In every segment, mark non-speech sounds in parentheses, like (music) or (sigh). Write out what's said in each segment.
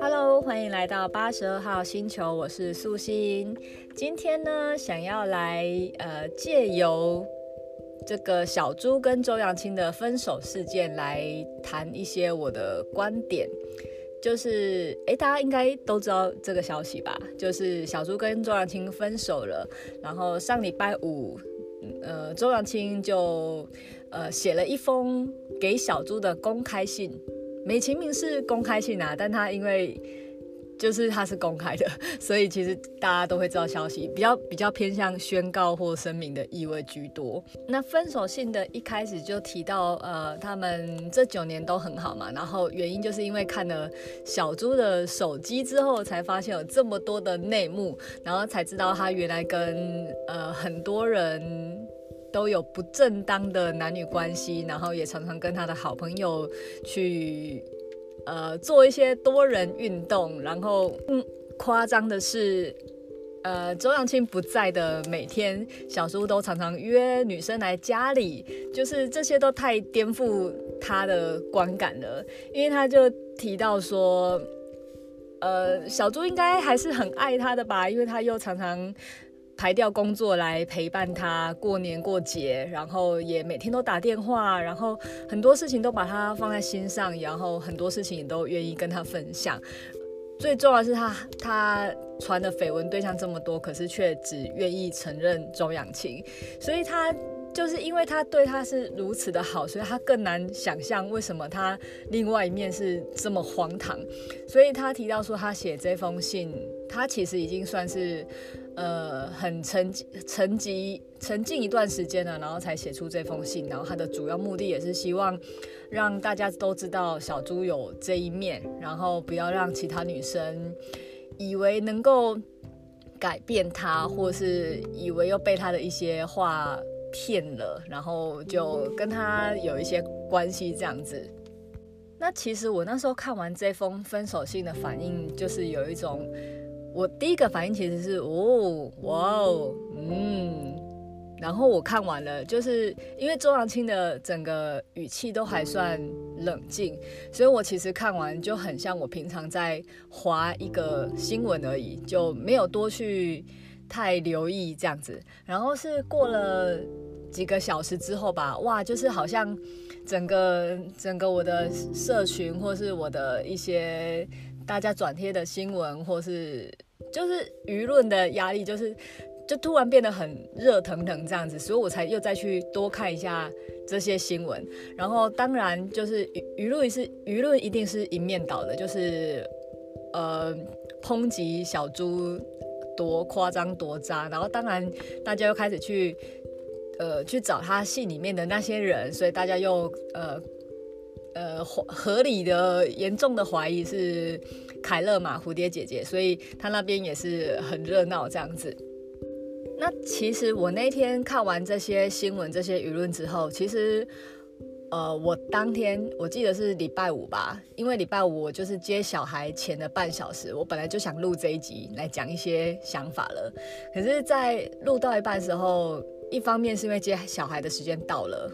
Hello，欢迎来到八十二号星球，我是素心。今天呢，想要来呃借由这个小猪跟周扬青的分手事件来谈一些我的观点。就是，诶，大家应该都知道这个消息吧？就是小猪跟周扬青分手了。然后上礼拜五，呃，周扬青就呃写了一封给小猪的公开信，美其名是公开信啊，但他因为。就是它是公开的，(laughs) 所以其实大家都会知道消息，比较比较偏向宣告或声明的意味居多。那分手信的一开始就提到，呃，他们这九年都很好嘛，然后原因就是因为看了小猪的手机之后，才发现有这么多的内幕，然后才知道他原来跟呃很多人都有不正当的男女关系，然后也常常跟他的好朋友去。呃，做一些多人运动，然后，嗯，夸张的是，呃，周扬青不在的每天，小猪都常常约女生来家里，就是这些都太颠覆他的观感了，因为他就提到说，呃，小猪应该还是很爱他的吧，因为他又常常。排掉工作来陪伴他过年过节，然后也每天都打电话，然后很多事情都把他放在心上，然后很多事情也都愿意跟他分享。最重要的是他他传的绯闻对象这么多，可是却只愿意承认周扬青，所以他就是因为他对他是如此的好，所以他更难想象为什么他另外一面是这么荒唐。所以他提到说，他写这封信，他其实已经算是。呃，很沉沉寂沉静一段时间了，然后才写出这封信。然后他的主要目的也是希望让大家都知道小猪有这一面，然后不要让其他女生以为能够改变他，或是以为又被他的一些话骗了，然后就跟他有一些关系这样子。那其实我那时候看完这封分手信的反应，就是有一种。我第一个反应其实是哦，哇哦，嗯，然后我看完了，就是因为周扬青的整个语气都还算冷静，所以我其实看完就很像我平常在划一个新闻而已，就没有多去太留意这样子。然后是过了几个小时之后吧，哇，就是好像整个整个我的社群或是我的一些大家转贴的新闻或是。就是舆论的压力，就是就突然变得很热腾腾这样子，所以我才又再去多看一下这些新闻。然后当然就是舆论是舆论一定是一面倒的，就是呃抨击小猪多夸张多渣。然后当然大家又开始去呃去找他戏里面的那些人，所以大家又呃。呃，合理的、严重的怀疑是凯乐嘛，蝴蝶姐姐，所以她那边也是很热闹这样子。那其实我那天看完这些新闻、这些舆论之后，其实呃，我当天我记得是礼拜五吧，因为礼拜五我就是接小孩前的半小时，我本来就想录这一集来讲一些想法了，可是，在录到一半时候，一方面是因为接小孩的时间到了。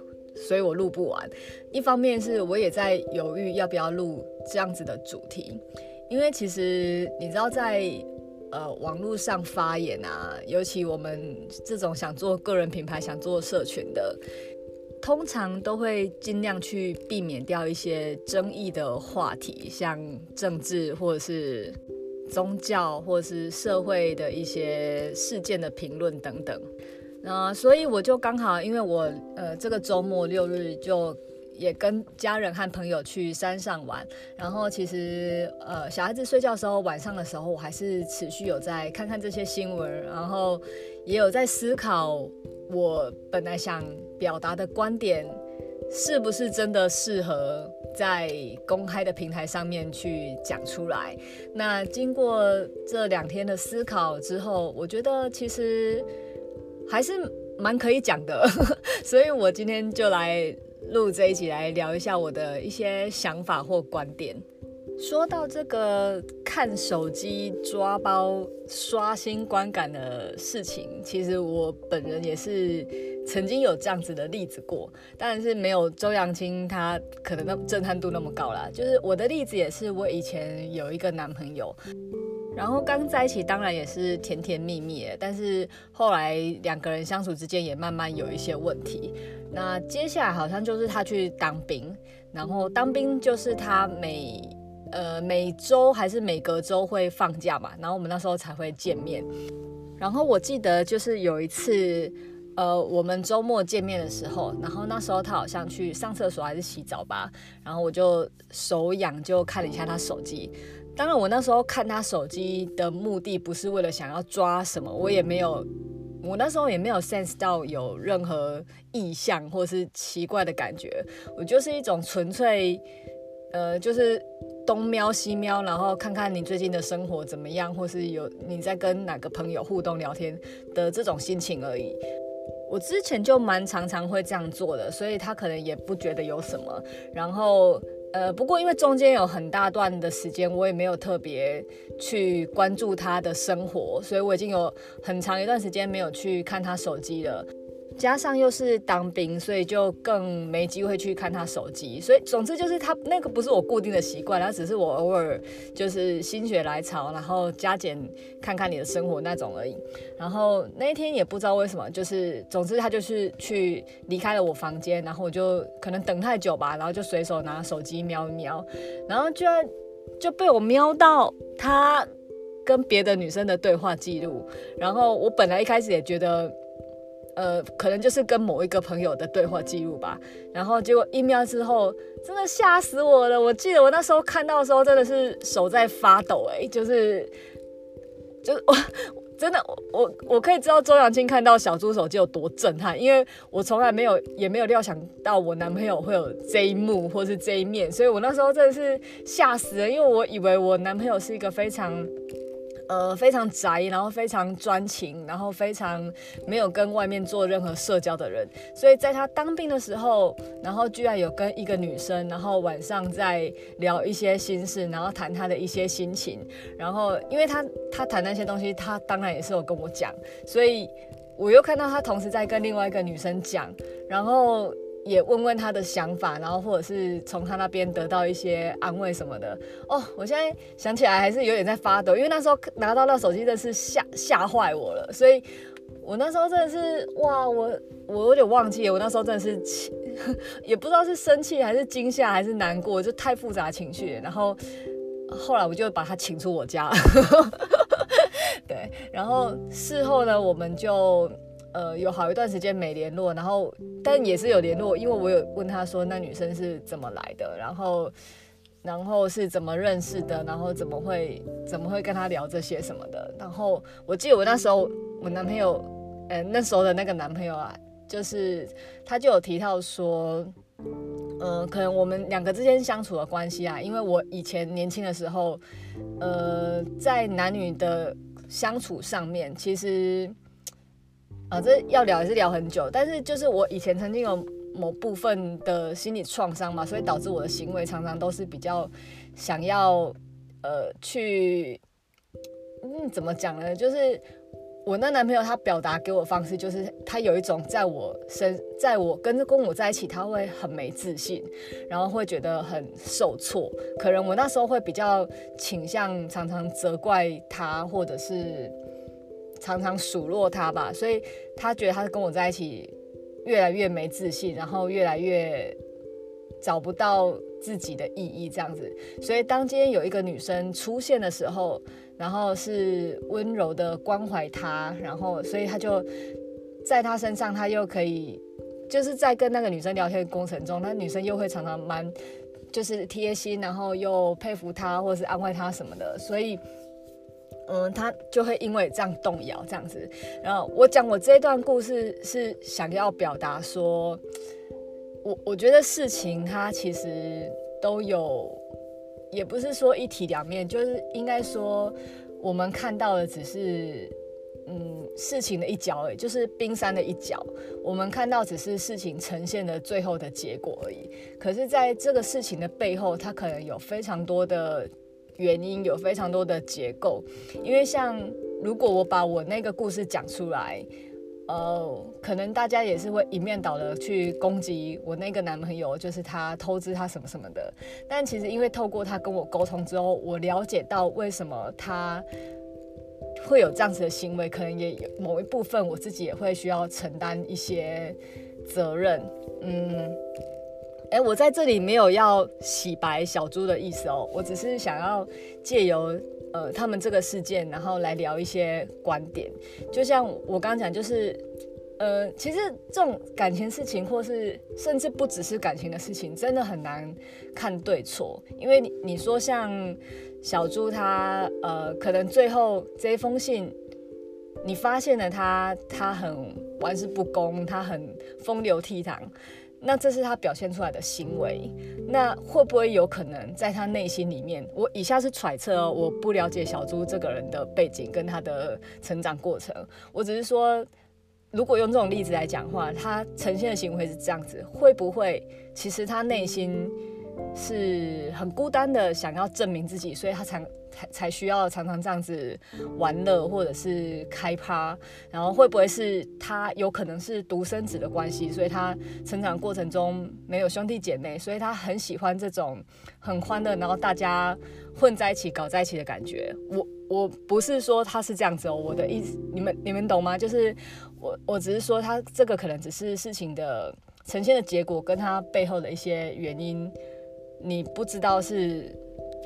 所以我录不完，一方面是我也在犹豫要不要录这样子的主题，因为其实你知道在呃网络上发言啊，尤其我们这种想做个人品牌、想做社群的，通常都会尽量去避免掉一些争议的话题，像政治或者是宗教或者是社会的一些事件的评论等等。呃，所以我就刚好，因为我呃这个周末六日就也跟家人和朋友去山上玩，然后其实呃小孩子睡觉的时候，晚上的时候我还是持续有在看看这些新闻，然后也有在思考我本来想表达的观点是不是真的适合在公开的平台上面去讲出来。那经过这两天的思考之后，我觉得其实。还是蛮可以讲的，(laughs) 所以我今天就来录这一集，来聊一下我的一些想法或观点。说到这个看手机抓包刷新观感的事情，其实我本人也是曾经有这样子的例子过，当然是没有周扬青他可能那震撼度那么高啦。就是我的例子也是，我以前有一个男朋友，然后刚在一起当然也是甜甜蜜蜜的，但是后来两个人相处之间也慢慢有一些问题。那接下来好像就是他去当兵，然后当兵就是他每呃，每周还是每隔周会放假嘛，然后我们那时候才会见面。然后我记得就是有一次，呃，我们周末见面的时候，然后那时候他好像去上厕所还是洗澡吧，然后我就手痒就看了一下他手机。当然，我那时候看他手机的目的不是为了想要抓什么，我也没有，我那时候也没有 sense 到有任何异象或是奇怪的感觉，我就是一种纯粹。呃，就是东瞄西瞄，然后看看你最近的生活怎么样，或是有你在跟哪个朋友互动聊天的这种心情而已。我之前就蛮常常会这样做的，所以他可能也不觉得有什么。然后，呃，不过因为中间有很大段的时间，我也没有特别去关注他的生活，所以我已经有很长一段时间没有去看他手机了。加上又是当兵，所以就更没机会去看他手机。所以总之就是他那个不是我固定的习惯，他只是我偶尔就是心血来潮，然后加减看看你的生活那种而已。然后那一天也不知道为什么，就是总之他就是去离开了我房间，然后我就可能等太久吧，然后就随手拿手机瞄一瞄，然后居然就被我瞄到他跟别的女生的对话记录。然后我本来一开始也觉得。呃，可能就是跟某一个朋友的对话记录吧，然后结果一瞄之后，真的吓死我了。我记得我那时候看到的时候，真的是手在发抖，欸，哎，就是，就是 (laughs) 我真的我我可以知道周扬青看到小猪手机有多震撼，因为我从来没有也没有料想到我男朋友会有这一幕或是这一面，所以我那时候真的是吓死了，因为我以为我男朋友是一个非常。呃，非常宅，然后非常专情，然后非常没有跟外面做任何社交的人。所以在他当兵的时候，然后居然有跟一个女生，然后晚上在聊一些心事，然后谈他的一些心情。然后因为他他谈那些东西，他当然也是有跟我讲，所以我又看到他同时在跟另外一个女生讲，然后。也问问他的想法，然后或者是从他那边得到一些安慰什么的。哦，我现在想起来还是有点在发抖，因为那时候拿到那手机真的是吓吓坏我了。所以我那时候真的是哇，我我有点忘记了，我那时候真的是气也不知道是生气还是惊吓还是难过，就太复杂情绪。然后后来我就把他请出我家，对，然后事后呢，我们就。呃，有好一段时间没联络，然后但也是有联络，因为我有问他说那女生是怎么来的，然后然后是怎么认识的，然后怎么会怎么会跟他聊这些什么的。然后我记得我那时候我男朋友，呃，那时候的那个男朋友啊，就是他就有提到说，嗯、可能我们两个之间相处的关系啊，因为我以前年轻的时候，呃，在男女的相处上面，其实。啊，这要聊也是聊很久，但是就是我以前曾经有某部分的心理创伤嘛，所以导致我的行为常常都是比较想要呃去，嗯，怎么讲呢？就是我那男朋友他表达给我方式，就是他有一种在我身，在我跟跟我在一起，他会很没自信，然后会觉得很受挫。可能我那时候会比较倾向常常责怪他，或者是。常常数落他吧，所以他觉得他是跟我在一起越来越没自信，然后越来越找不到自己的意义这样子。所以当今天有一个女生出现的时候，然后是温柔的关怀他，然后所以他就在他身上，他又可以就是在跟那个女生聊天的过程中，那女生又会常常蛮就是贴心，然后又佩服他或者是安慰他什么的，所以。嗯，他就会因为这样动摇，这样子。然后我讲我这段故事是想要表达说，我我觉得事情它其实都有，也不是说一体两面，就是应该说我们看到的只是，嗯，事情的一角而已，就是冰山的一角。我们看到只是事情呈现的最后的结果而已。可是，在这个事情的背后，它可能有非常多的原因，有非常多的结构。因为像如果我把我那个故事讲出来。呃，可能大家也是会一面倒的去攻击我那个男朋友，就是他偷吃他什么什么的。但其实因为透过他跟我沟通之后，我了解到为什么他会有这样子的行为，可能也有某一部分我自己也会需要承担一些责任。嗯，哎，我在这里没有要洗白小猪的意思哦，我只是想要借由。呃，他们这个事件，然后来聊一些观点，就像我刚刚讲，就是，呃，其实这种感情事情，或是甚至不只是感情的事情，真的很难看对错，因为你说像小猪他，呃，可能最后这一封信，你发现了他，他很玩世不恭，他很风流倜傥。那这是他表现出来的行为，那会不会有可能在他内心里面？我以下是揣测哦，我不了解小猪这个人的背景跟他的成长过程，我只是说，如果用这种例子来讲话，他呈现的行为是这样子，会不会其实他内心是很孤单的，想要证明自己，所以他才。才才需要常常这样子玩乐，或者是开趴，然后会不会是他有可能是独生子的关系，所以他成长过程中没有兄弟姐妹，所以他很喜欢这种很欢乐，然后大家混在一起搞在一起的感觉。我我不是说他是这样子哦，我的意思你们你们懂吗？就是我我只是说他这个可能只是事情的呈现的结果，跟他背后的一些原因，你不知道是。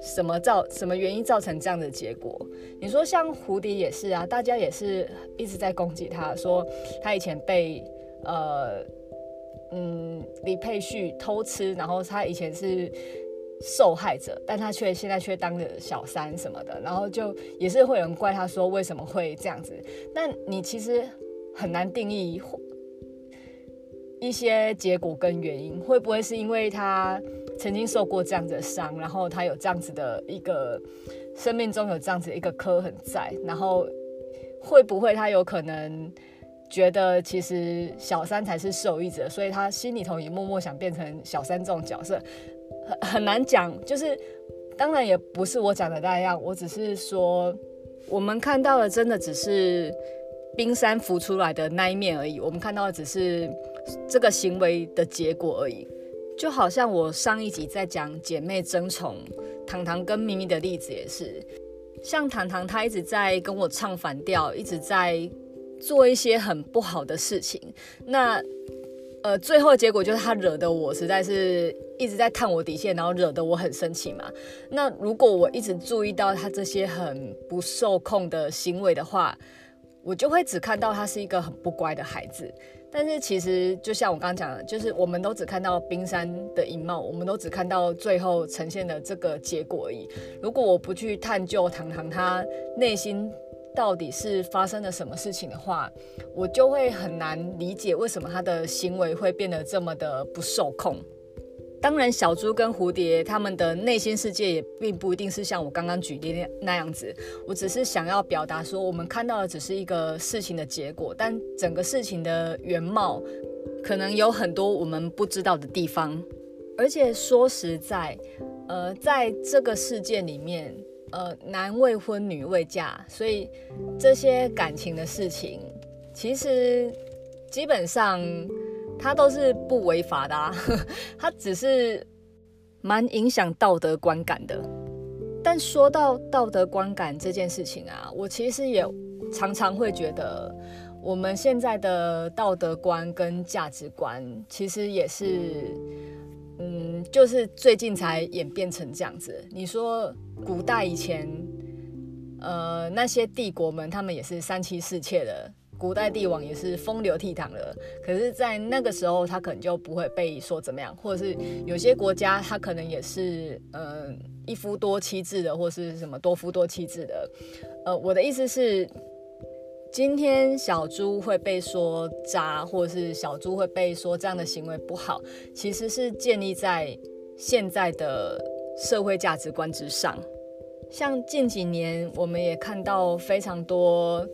什么造什么原因造成这样的结果？你说像蝴蝶也是啊，大家也是一直在攻击他，说他以前被呃嗯李佩旭偷吃，然后他以前是受害者，但他却现在却当了小三什么的，然后就也是会有人怪他说为什么会这样子？但你其实很难定义一些结果跟原因，会不会是因为他？曾经受过这样子的伤，然后他有这样子的一个生命中有这样子一个刻痕在，然后会不会他有可能觉得其实小三才是受益者，所以他心里头也默默想变成小三这种角色，很很难讲。就是当然也不是我讲的那样，我只是说我们看到的真的只是冰山浮出来的那一面而已，我们看到的只是这个行为的结果而已。就好像我上一集在讲姐妹争宠，糖糖跟咪咪的例子也是，像糖糖她一直在跟我唱反调，一直在做一些很不好的事情，那呃最后结果就是她惹得我实在是一直在探我底线，然后惹得我很生气嘛。那如果我一直注意到她这些很不受控的行为的话，我就会只看到他是一个很不乖的孩子。但是其实，就像我刚刚讲的，就是我们都只看到冰山的一貌，我们都只看到最后呈现的这个结果而已。如果我不去探究糖糖他内心到底是发生了什么事情的话，我就会很难理解为什么他的行为会变得这么的不受控。当然，小猪跟蝴蝶他们的内心世界也并不一定是像我刚刚举例的那样子。我只是想要表达说，我们看到的只是一个事情的结果，但整个事情的原貌可能有很多我们不知道的地方。而且说实在，呃，在这个事件里面，呃，男未婚女未嫁，所以这些感情的事情，其实基本上。他都是不违法的啊，(laughs) 他只是蛮影响道德观感的。但说到道德观感这件事情啊，我其实也常常会觉得，我们现在的道德观跟价值观，其实也是，嗯，就是最近才演变成这样子。你说古代以前，呃，那些帝国们，他们也是三妻四妾的。古代帝王也是风流倜傥的，可是，在那个时候，他可能就不会被说怎么样，或者是有些国家，他可能也是，嗯、一夫多妻制的，或是什么多夫多妻制的。呃，我的意思是，今天小猪会被说渣，或者是小猪会被说这样的行为不好，其实是建立在现在的社会价值观之上。像近几年，我们也看到非常多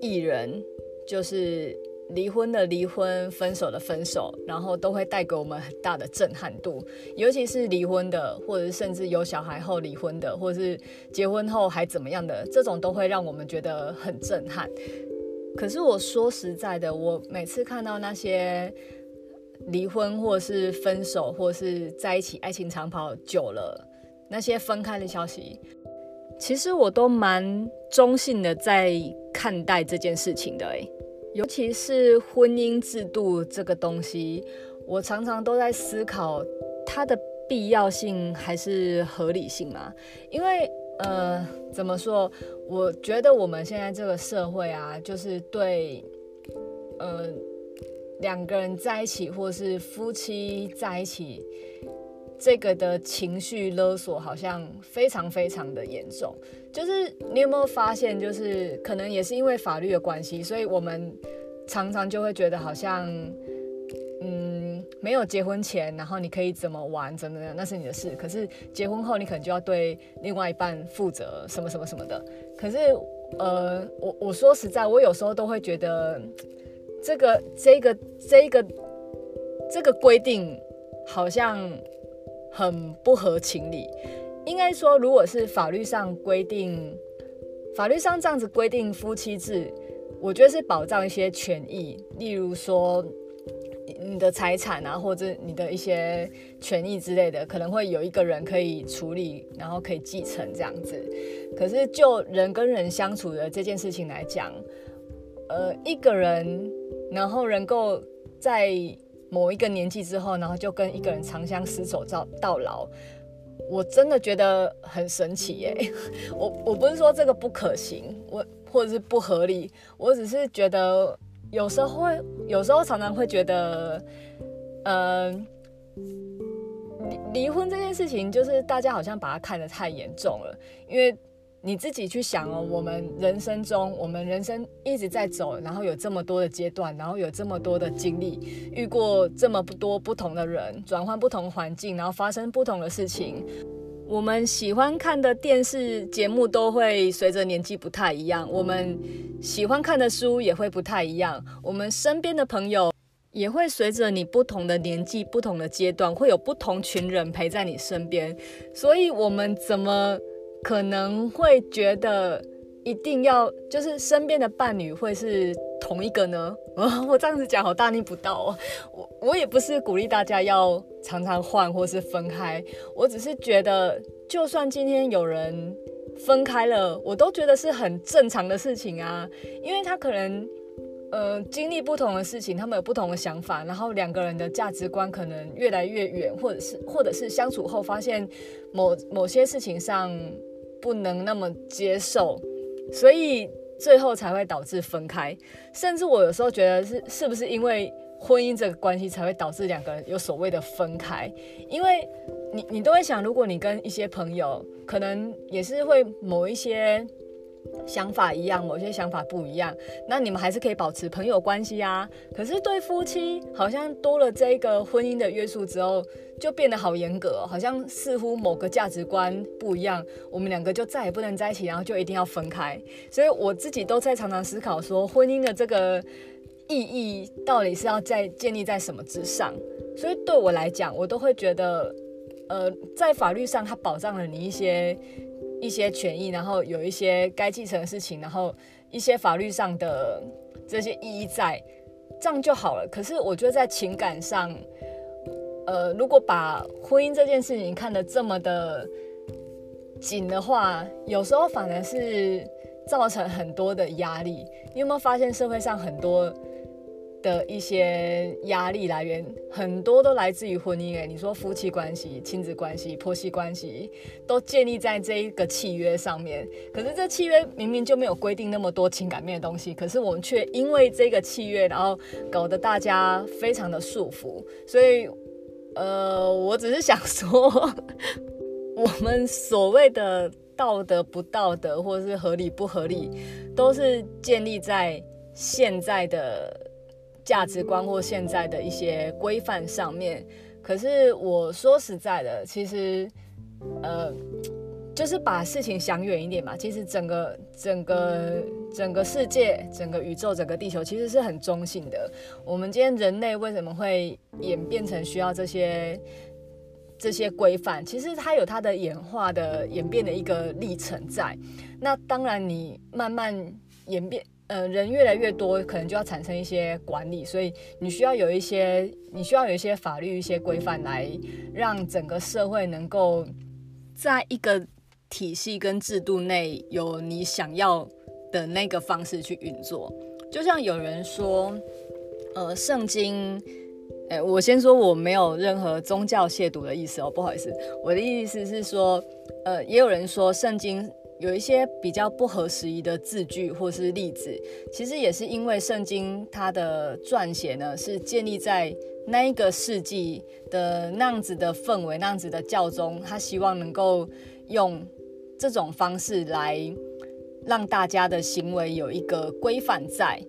艺人。就是离婚的离婚，分手的分手，然后都会带给我们很大的震撼度。尤其是离婚的，或者是甚至有小孩后离婚的，或者是结婚后还怎么样的，这种都会让我们觉得很震撼。可是我说实在的，我每次看到那些离婚，或是分手，或是在一起爱情长跑久了，那些分开的消息，其实我都蛮中性的在看待这件事情的。诶，尤其是婚姻制度这个东西，我常常都在思考它的必要性还是合理性嘛？因为，呃，怎么说？我觉得我们现在这个社会啊，就是对，呃，两个人在一起，或是夫妻在一起。这个的情绪勒索好像非常非常的严重，就是你有没有发现，就是可能也是因为法律的关系，所以我们常常就会觉得好像，嗯，没有结婚前，然后你可以怎么玩怎么样，那是你的事。可是结婚后，你可能就要对另外一半负责，什么什么什么的。可是，呃，我我说实在，我有时候都会觉得，这个这个这个这个规定好像。很不合情理，应该说，如果是法律上规定，法律上这样子规定夫妻制，我觉得是保障一些权益，例如说你的财产啊，或者你的一些权益之类的，可能会有一个人可以处理，然后可以继承这样子。可是就人跟人相处的这件事情来讲，呃，一个人然后能够在。某一个年纪之后，然后就跟一个人长相厮守到到老，我真的觉得很神奇耶！(laughs) 我我不是说这个不可行，我或者是不合理，我只是觉得有时候会，有时候常常会觉得，呃，离离婚这件事情，就是大家好像把它看得太严重了，因为。你自己去想哦，我们人生中，我们人生一直在走，然后有这么多的阶段，然后有这么多的经历，遇过这么多不同的人，转换不同环境，然后发生不同的事情。我们喜欢看的电视节目都会随着年纪不太一样，我们喜欢看的书也会不太一样，我们身边的朋友也会随着你不同的年纪、不同的阶段，会有不同群人陪在你身边。所以，我们怎么？可能会觉得一定要就是身边的伴侣会是同一个呢？(laughs) 我这样子讲好大逆不道哦。我我也不是鼓励大家要常常换或是分开，我只是觉得，就算今天有人分开了，我都觉得是很正常的事情啊，因为他可能。呃，经历不同的事情，他们有不同的想法，然后两个人的价值观可能越来越远，或者是或者是相处后发现某某些事情上不能那么接受，所以最后才会导致分开。甚至我有时候觉得是是不是因为婚姻这个关系才会导致两个人有所谓的分开？因为你你都会想，如果你跟一些朋友，可能也是会某一些。想法一样，某些想法不一样，那你们还是可以保持朋友关系啊。可是对夫妻，好像多了这个婚姻的约束之后，就变得好严格，好像似乎某个价值观不一样，我们两个就再也不能在一起，然后就一定要分开。所以我自己都在常常思考说，婚姻的这个意义到底是要在建立在什么之上？所以对我来讲，我都会觉得，呃，在法律上它保障了你一些。一些权益，然后有一些该继承的事情，然后一些法律上的这些意义在，这样就好了。可是我觉得在情感上，呃，如果把婚姻这件事情看得这么的紧的话，有时候反而是造成很多的压力。你有没有发现社会上很多？的一些压力来源很多都来自于婚姻诶，你说夫妻关系、亲子关系、婆媳关系都建立在这一个契约上面。可是这契约明明就没有规定那么多情感面的东西，可是我们却因为这个契约，然后搞得大家非常的束缚。所以，呃，我只是想说，我们所谓的道德不道德，或者是合理不合理，都是建立在现在的。价值观或现在的一些规范上面，可是我说实在的，其实，呃，就是把事情想远一点嘛。其实整个整个整个世界、整个宇宙、整个地球其实是很中性的。我们今天人类为什么会演变成需要这些这些规范？其实它有它的演化的演变的一个历程在。那当然，你慢慢演变。呃，人越来越多，可能就要产生一些管理，所以你需要有一些，你需要有一些法律、一些规范来让整个社会能够在一个体系跟制度内有你想要的那个方式去运作。就像有人说，呃，圣经，哎，我先说我没有任何宗教亵渎的意思哦，不好意思，我的意思是说，呃，也有人说圣经。有一些比较不合时宜的字句或是例子，其实也是因为圣经它的撰写呢，是建立在那一个世纪的那样子的氛围、那样子的教宗，他希望能够用这种方式来让大家的行为有一个规范在，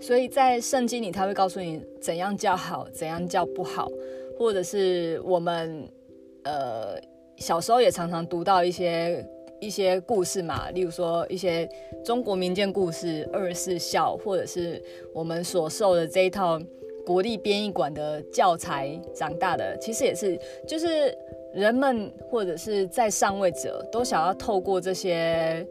所以在圣经里他会告诉你怎样叫好，怎样叫不好，或者是我们呃小时候也常常读到一些。一些故事嘛，例如说一些中国民间故事、二十四孝，或者是我们所受的这一套国立编译馆的教材长大的，其实也是，就是人们或者是在上位者都想要透过这些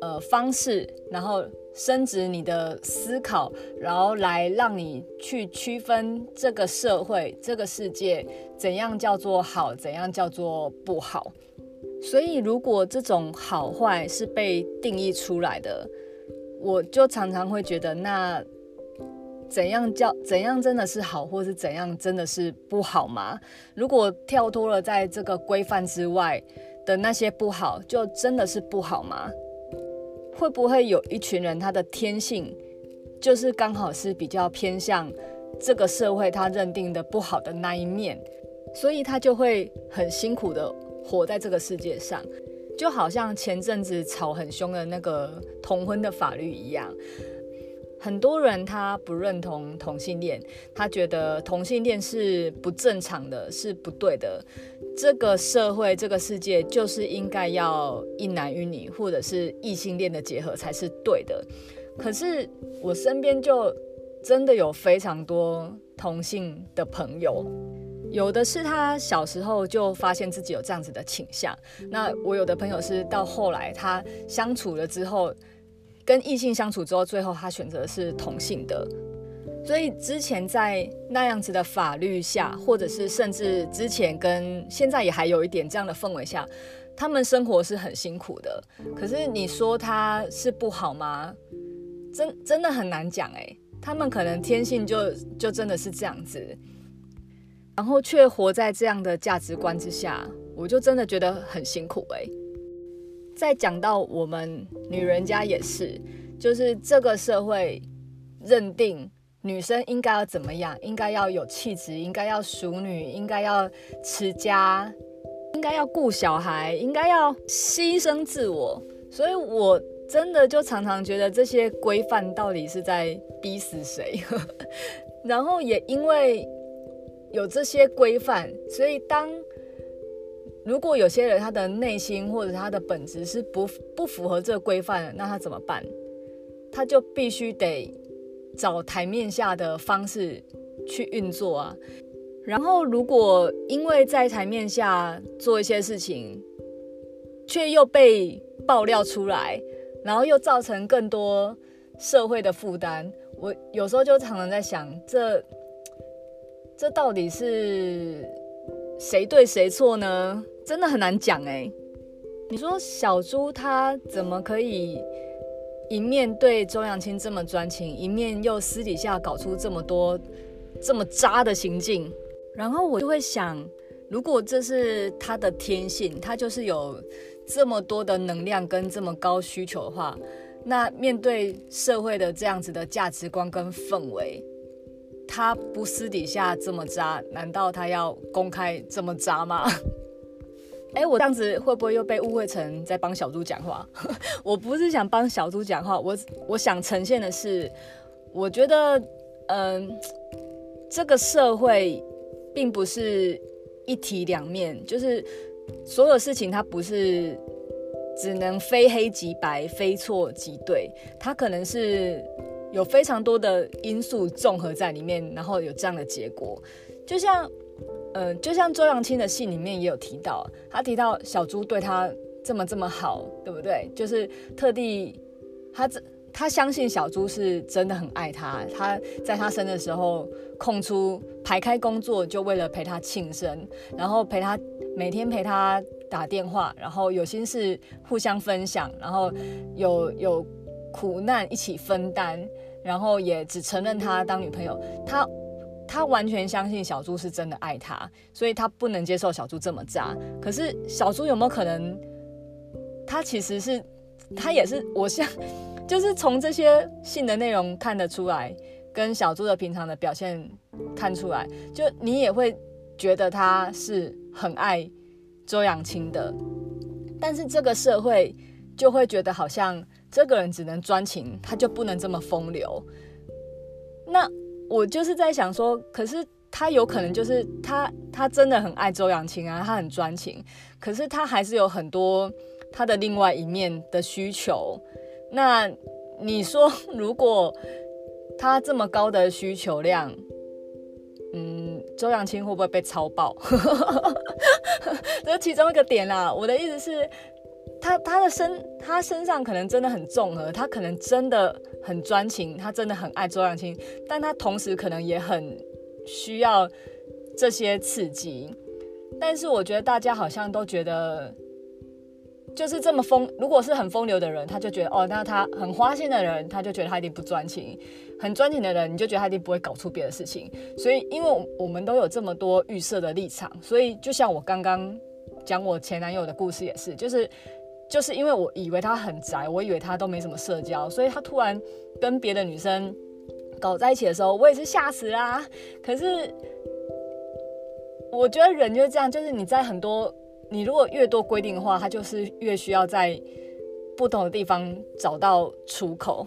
呃方式，然后深植你的思考，然后来让你去区分这个社会、这个世界怎样叫做好，怎样叫做不好。所以，如果这种好坏是被定义出来的，我就常常会觉得，那怎样叫怎样真的是好，或是怎样真的是不好吗？如果跳脱了在这个规范之外的那些不好，就真的是不好吗？会不会有一群人，他的天性就是刚好是比较偏向这个社会他认定的不好的那一面，所以他就会很辛苦的。活在这个世界上，就好像前阵子吵很凶的那个同婚的法律一样，很多人他不认同同性恋，他觉得同性恋是不正常的，是不对的。这个社会、这个世界就是应该要一男一女，或者是异性恋的结合才是对的。可是我身边就真的有非常多同性的朋友。有的是他小时候就发现自己有这样子的倾向，那我有的朋友是到后来他相处了之后，跟异性相处之后，最后他选择是同性的。所以之前在那样子的法律下，或者是甚至之前跟现在也还有一点这样的氛围下，他们生活是很辛苦的。可是你说他是不好吗？真真的很难讲诶，他们可能天性就就真的是这样子。然后却活在这样的价值观之下，我就真的觉得很辛苦哎。再讲到我们女人家也是，就是这个社会认定女生应该要怎么样，应该要有气质，应该要淑女，应该要持家，应该要顾小孩，应该要牺牲自我。所以我真的就常常觉得这些规范到底是在逼死谁？(laughs) 然后也因为。有这些规范，所以当如果有些人他的内心或者他的本质是不不符合这个规范的，那他怎么办？他就必须得找台面下的方式去运作啊。然后如果因为在台面下做一些事情，却又被爆料出来，然后又造成更多社会的负担，我有时候就常常在想这。这到底是谁对谁错呢？真的很难讲哎。你说小猪他怎么可以一面对周扬青这么专情，一面又私底下搞出这么多这么渣的行径？然后我就会想，如果这是他的天性，他就是有这么多的能量跟这么高需求的话，那面对社会的这样子的价值观跟氛围。他不私底下这么渣，难道他要公开这么渣吗？(laughs) 哎，我这样子会不会又被误会成在帮小猪讲话？(laughs) 我不是想帮小猪讲话，我我想呈现的是，我觉得，嗯，这个社会并不是一体两面，就是所有事情它不是只能非黑即白、非错即对，它可能是有非常多的因素综合在里面，然后有这样的结果。就像，呃，就像周扬青的信里面也有提到，他提到小猪对他这么这么好，对不对？就是特地他这。他相信小猪是真的很爱他，他在他生的时候空出排开工作，就为了陪他庆生，然后陪他每天陪他打电话，然后有心事互相分享，然后有有苦难一起分担，然后也只承认他当女朋友。他他完全相信小猪是真的爱他，所以他不能接受小猪这么渣。可是小猪有没有可能？他其实是他也是我像。(laughs) 就是从这些信的内容看得出来，跟小猪的平常的表现看出来，就你也会觉得他是很爱周扬青的，但是这个社会就会觉得好像这个人只能专情，他就不能这么风流。那我就是在想说，可是他有可能就是他他真的很爱周扬青啊，他很专情，可是他还是有很多他的另外一面的需求。那你说，如果他这么高的需求量，嗯，周扬青会不会被超爆？(laughs) 这是其中一个点啦。我的意思是，他他的身他身上可能真的很综合，他可能真的很专情，他真的很爱周扬青，但他同时可能也很需要这些刺激。但是我觉得大家好像都觉得。就是这么风，如果是很风流的人，他就觉得哦，那他很花心的人，他就觉得他一定不专情；很专情的人，你就觉得他一定不会搞出别的事情。所以，因为我们都有这么多预设的立场，所以就像我刚刚讲我前男友的故事也是，就是就是因为我以为他很宅，我以为他都没什么社交，所以他突然跟别的女生搞在一起的时候，我也是吓死啦。可是我觉得人就是这样，就是你在很多。你如果越多规定的话，他就是越需要在不同的地方找到出口。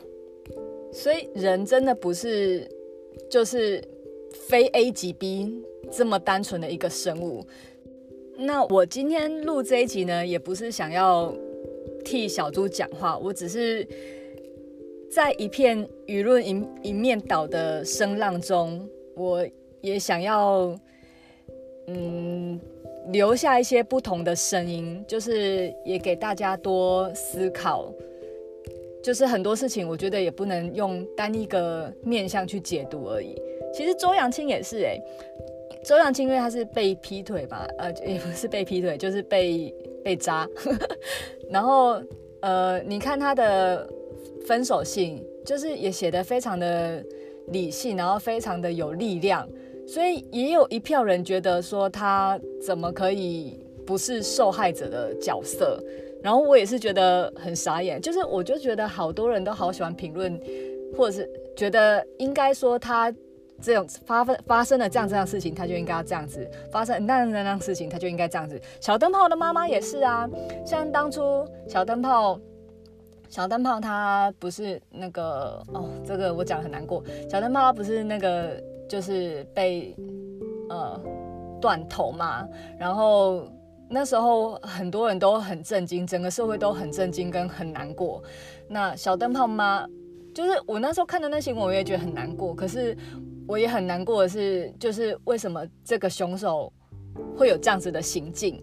所以人真的不是就是非 A 即 B 这么单纯的一个生物。那我今天录这一集呢，也不是想要替小猪讲话，我只是在一片舆论一一面倒的声浪中，我也想要嗯。留下一些不同的声音，就是也给大家多思考。就是很多事情，我觉得也不能用单一个面向去解读而已。其实周扬青也是哎、周扬青因为他是被劈腿吧，呃，也不是被劈腿，就是被 (laughs) 被渣。然后呃，你看他的分手信，就是也写得非常的理性，然后非常的有力量。所以也有一票人觉得说他怎么可以不是受害者的角色，然后我也是觉得很傻眼，就是我就觉得好多人都好喜欢评论，或者是觉得应该说他这种发生发生了这样这样事情，他就应该要这样子发生那样那样事情，他就应该这样子。小灯泡的妈妈也是啊，像当初小灯泡，小灯泡他不是那个哦，这个我讲得很难过，小灯泡不是那个。就是被呃断头嘛，然后那时候很多人都很震惊，整个社会都很震惊跟很难过。那小灯泡妈，就是我那时候看的那新闻，我也觉得很难过。可是我也很难过的是，就是为什么这个凶手会有这样子的行径？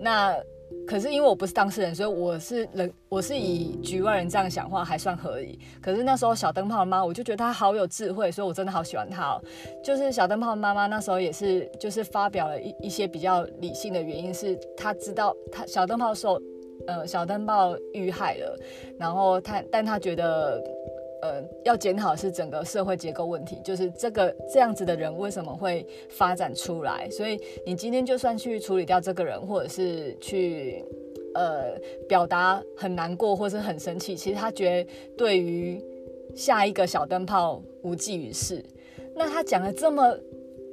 那。可是因为我不是当事人，所以我是人，我是以局外人这样想话还算合理。可是那时候小灯泡妈，我就觉得她好有智慧，所以我真的好喜欢她哦。就是小灯泡妈妈那时候也是，就是发表了一一些比较理性的原因，是她知道她小灯泡受呃小灯泡遇害了，然后她但她觉得。呃，要检讨是整个社会结构问题，就是这个这样子的人为什么会发展出来？所以你今天就算去处理掉这个人，或者是去呃表达很难过或是很生气，其实他觉得对于下一个小灯泡无济于事。那他讲的这么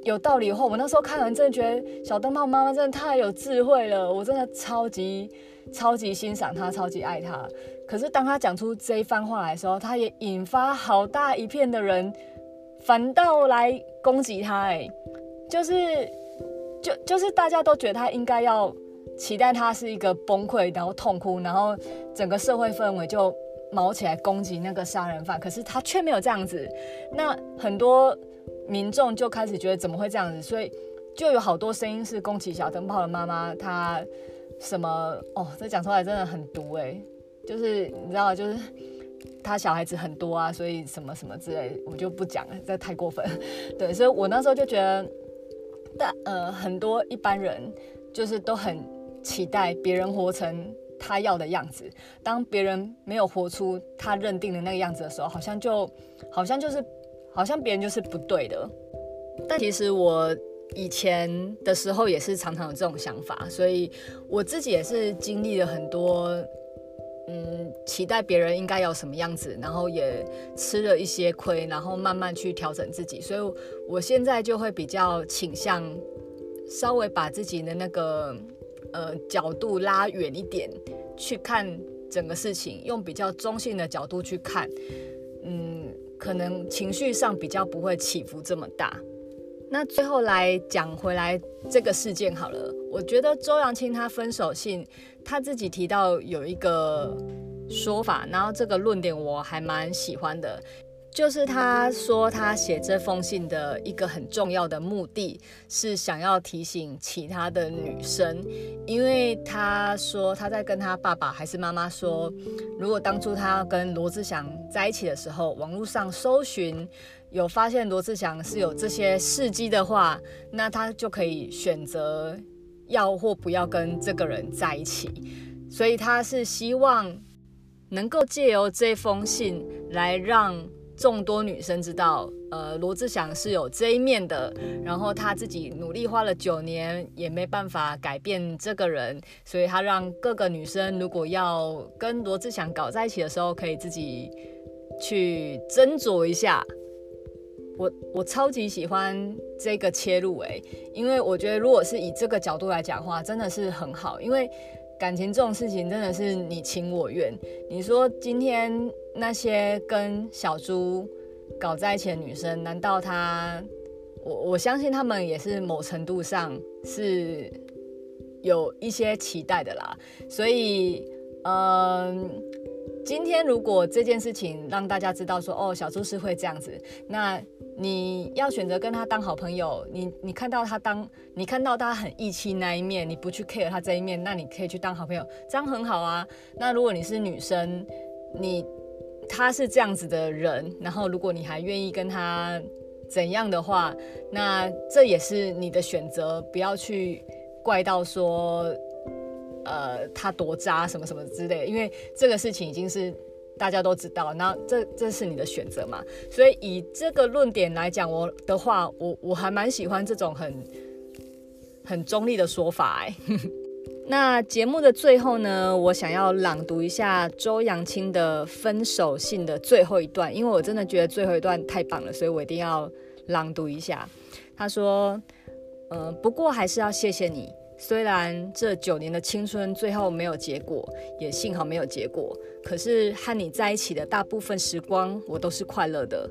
有道理以后，我那时候看完真的觉得小灯泡妈妈真的太有智慧了，我真的超级超级欣赏他，超级爱他。可是当他讲出这一番话来的时候，他也引发好大一片的人反倒来攻击他，哎，就是就就是大家都觉得他应该要期待他是一个崩溃，然后痛哭，然后整个社会氛围就毛起来攻击那个杀人犯。可是他却没有这样子，那很多民众就开始觉得怎么会这样子？所以就有好多声音是宫崎小灯泡的妈妈，她什么哦，这讲出来真的很毒哎，就是你知道，就是他小孩子很多啊，所以什么什么之类，我就不讲了，这太过分。对，所以我那时候就觉得，但呃，很多一般人就是都很。期待别人活成他要的样子，当别人没有活出他认定的那个样子的时候，好像就好像就是好像别人就是不对的。但其实我以前的时候也是常常有这种想法，所以我自己也是经历了很多，嗯，期待别人应该要什么样子，然后也吃了一些亏，然后慢慢去调整自己。所以我现在就会比较倾向稍微把自己的那个。呃，角度拉远一点去看整个事情，用比较中性的角度去看，嗯，可能情绪上比较不会起伏这么大。那最后来讲回来这个事件好了，我觉得周扬青他分手信他自己提到有一个说法，然后这个论点我还蛮喜欢的。就是他说，他写这封信的一个很重要的目的是想要提醒其他的女生，因为他说他在跟他爸爸还是妈妈说，如果当初他跟罗志祥在一起的时候，网络上搜寻有发现罗志祥是有这些事迹的话，那他就可以选择要或不要跟这个人在一起。所以他是希望能够借由这封信来让。众多女生知道，呃，罗志祥是有这一面的，然后他自己努力花了九年，也没办法改变这个人，所以他让各个女生如果要跟罗志祥搞在一起的时候，可以自己去斟酌一下。我我超级喜欢这个切入，欸，因为我觉得如果是以这个角度来讲话，真的是很好，因为。感情这种事情真的是你情我愿。你说今天那些跟小猪搞在一起的女生，难道她，我我相信他们也是某程度上是有一些期待的啦。所以，嗯。今天如果这件事情让大家知道说，哦，小猪是会这样子，那你要选择跟他当好朋友，你你看到他当你看到他很义气那一面，你不去 care 他这一面，那你可以去当好朋友，这样很好啊。那如果你是女生，你他是这样子的人，然后如果你还愿意跟他怎样的话，那这也是你的选择，不要去怪到说。呃，他多渣什么什么之类，因为这个事情已经是大家都知道，那这这是你的选择嘛。所以以这个论点来讲，我的话，我我还蛮喜欢这种很很中立的说法哎。(laughs) 那节目的最后呢，我想要朗读一下周扬青的分手信的最后一段，因为我真的觉得最后一段太棒了，所以我一定要朗读一下。他说：“呃，不过还是要谢谢你。”虽然这九年的青春最后没有结果，也幸好没有结果，可是和你在一起的大部分时光，我都是快乐的。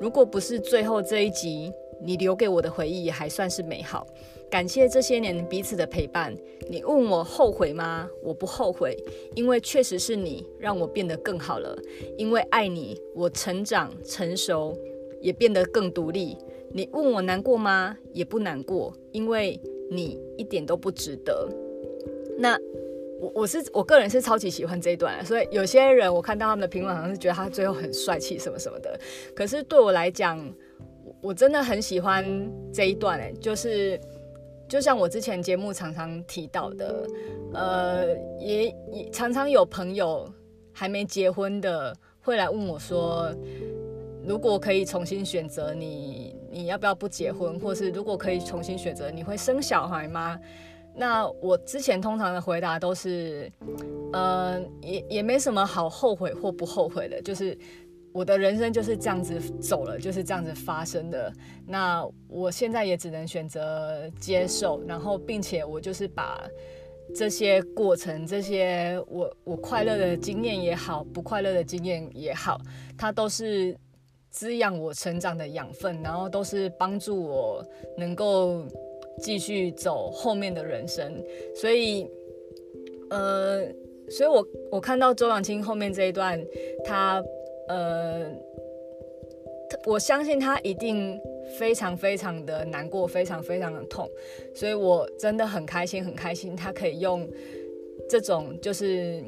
如果不是最后这一集，你留给我的回忆还算是美好。感谢这些年彼此的陪伴。你问我后悔吗？我不后悔，因为确实是你让我变得更好了。因为爱你，我成长成熟，也变得更独立。你问我难过吗？也不难过，因为。你一点都不值得。那我我是我个人是超级喜欢这一段，所以有些人我看到他们的评论，好像是觉得他最后很帅气什么什么的。可是对我来讲，我真的很喜欢这一段哎，就是就像我之前节目常常提到的，呃，也也常常有朋友还没结婚的会来问我说，如果可以重新选择你。你要不要不结婚，或是如果可以重新选择，你会生小孩吗？那我之前通常的回答都是，呃，也也没什么好后悔或不后悔的，就是我的人生就是这样子走了，就是这样子发生的。那我现在也只能选择接受，然后并且我就是把这些过程，这些我我快乐的经验也好，不快乐的经验也好，它都是。滋养我成长的养分，然后都是帮助我能够继续走后面的人生。所以，呃，所以我我看到周扬青后面这一段，他呃，我相信他一定非常非常的难过，非常非常的痛，所以我真的很开心，很开心，他可以用这种就是。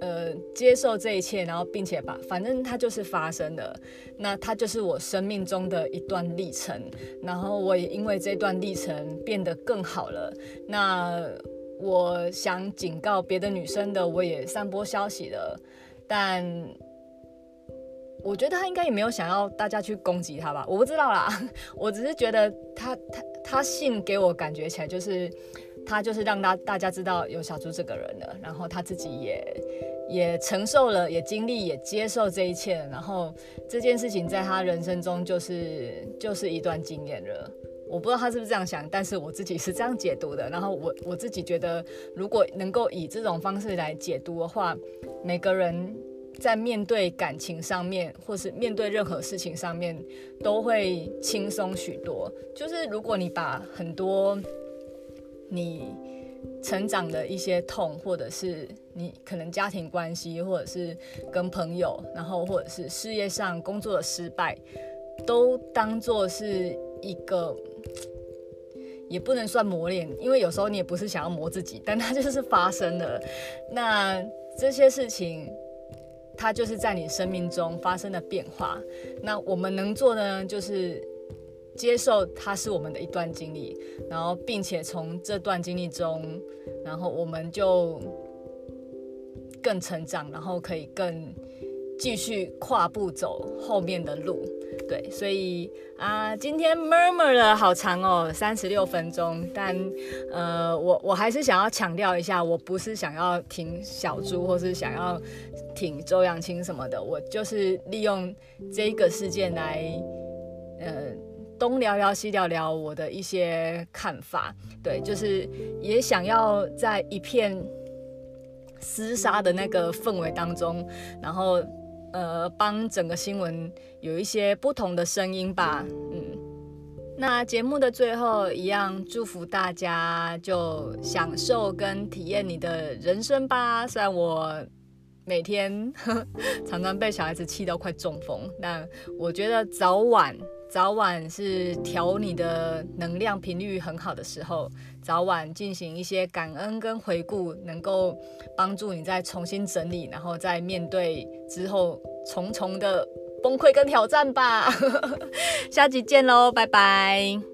呃，接受这一切，然后并且把，反正它就是发生了，那它就是我生命中的一段历程，然后我也因为这段历程变得更好了。那我想警告别的女生的，我也散播消息了，但我觉得他应该也没有想要大家去攻击他吧，我不知道啦，(laughs) 我只是觉得他他他信给我感觉起来就是。他就是让大大家知道有小猪这个人了，然后他自己也也承受了，也经历，也接受这一切，然后这件事情在他人生中就是就是一段经验了。我不知道他是不是这样想，但是我自己是这样解读的。然后我我自己觉得，如果能够以这种方式来解读的话，每个人在面对感情上面，或是面对任何事情上面，都会轻松许多。就是如果你把很多你成长的一些痛，或者是你可能家庭关系，或者是跟朋友，然后或者是事业上工作的失败，都当做是一个，也不能算磨练，因为有时候你也不是想要磨自己，但它就是发生了。那这些事情，它就是在你生命中发生的变化。那我们能做的呢，就是。接受它是我们的一段经历，然后并且从这段经历中，然后我们就更成长，然后可以更继续跨步走后面的路。对，所以啊，今天 murmur 了好长哦，三十六分钟。但呃，我我还是想要强调一下，我不是想要挺小猪，或是想要挺周扬青什么的，我就是利用这个事件来呃。东聊聊西聊聊我的一些看法，对，就是也想要在一片厮杀的那个氛围当中，然后呃帮整个新闻有一些不同的声音吧，嗯，那节目的最后一样祝福大家就享受跟体验你的人生吧，虽然我每天 (laughs) 常常被小孩子气到快中风，但我觉得早晚。早晚是调你的能量频率很好的时候，早晚进行一些感恩跟回顾，能够帮助你再重新整理，然后再面对之后重重的崩溃跟挑战吧。(laughs) 下集见喽，拜拜。